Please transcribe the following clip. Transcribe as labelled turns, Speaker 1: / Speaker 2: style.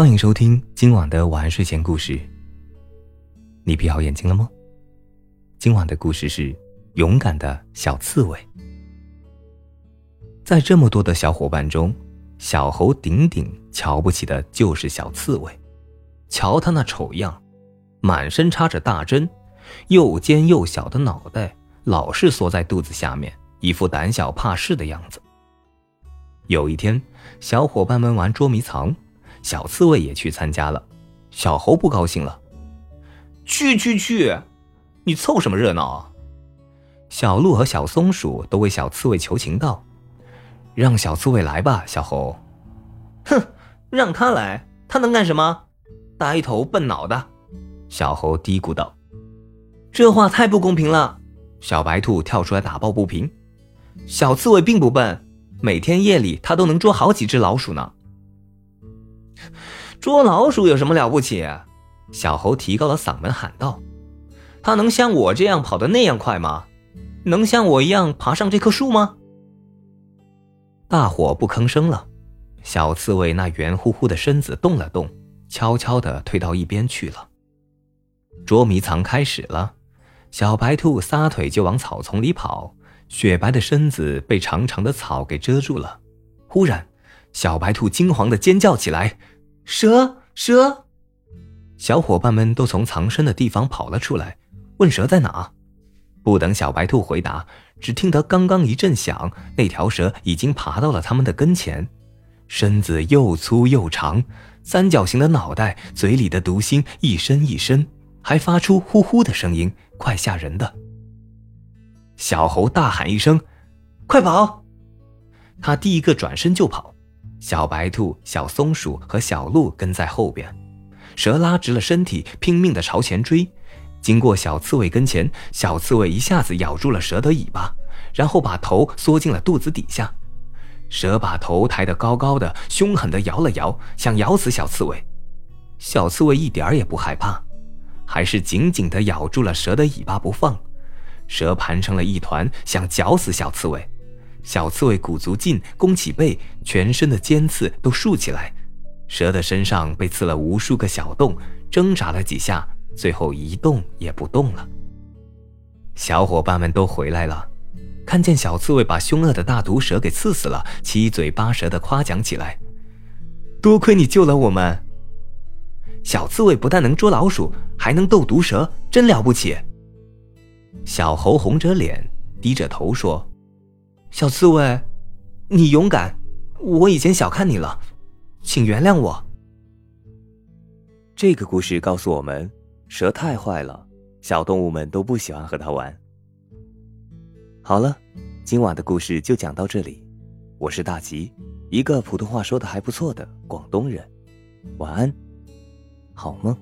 Speaker 1: 欢迎收听今晚的晚安睡前故事。你闭好眼睛了吗？今晚的故事是勇敢的小刺猬。在这么多的小伙伴中，小猴顶顶瞧不起的就是小刺猬。瞧他那丑样，满身插着大针，又尖又小的脑袋，老是缩在肚子下面，一副胆小怕事的样子。有一天，小伙伴们玩捉迷藏。小刺猬也去参加了，小猴不高兴了：“去去去，你凑什么热闹啊？”小鹿和小松鼠都为小刺猬求情道：“让小刺猬来吧，小猴。”“哼，让他来，他能干什么？呆头笨脑的。”小猴嘀咕道。“这话太不公平了。”小白兔跳出来打抱不平：“小刺猬并不笨，每天夜里它都能捉好几只老鼠呢。”捉老鼠有什么了不起？小猴提高了嗓门喊道：“它能像我这样跑得那样快吗？能像我一样爬上这棵树吗？”大伙不吭声了。小刺猬那圆乎乎的身子动了动，悄悄地退到一边去了。捉迷藏开始了，小白兔撒腿就往草丛里跑，雪白的身子被长长的草给遮住了。忽然，小白兔惊慌的尖叫起来：“蛇！蛇！”小伙伴们都从藏身的地方跑了出来，问蛇在哪。不等小白兔回答，只听得刚刚一阵响，那条蛇已经爬到了他们的跟前，身子又粗又长，三角形的脑袋，嘴里的毒心一伸一伸，还发出呼呼的声音，快吓人的。小猴大喊一声：“快跑！”他第一个转身就跑。小白兔、小松鼠和小鹿跟在后边，蛇拉直了身体，拼命地朝前追。经过小刺猬跟前，小刺猬一下子咬住了蛇的尾巴，然后把头缩进了肚子底下。蛇把头抬得高高的，凶狠地摇了摇，想咬死小刺猬。小刺猬一点儿也不害怕，还是紧紧地咬住了蛇的尾巴不放。蛇盘成了一团，想绞死小刺猬。小刺猬鼓足劲，弓起背，全身的尖刺都竖起来。蛇的身上被刺了无数个小洞，挣扎了几下，最后一动也不动了。小伙伴们都回来了，看见小刺猬把凶恶的大毒蛇给刺死了，七嘴八舌的夸奖起来：“多亏你救了我们！小刺猬不但能捉老鼠，还能斗毒蛇，真了不起！”小猴红着脸，低着头说。小刺猬，你勇敢，我以前小看你了，请原谅我。这个故事告诉我们，蛇太坏了，小动物们都不喜欢和它玩。好了，今晚的故事就讲到这里，我是大吉，一个普通话说的还不错的广东人，晚安，好梦。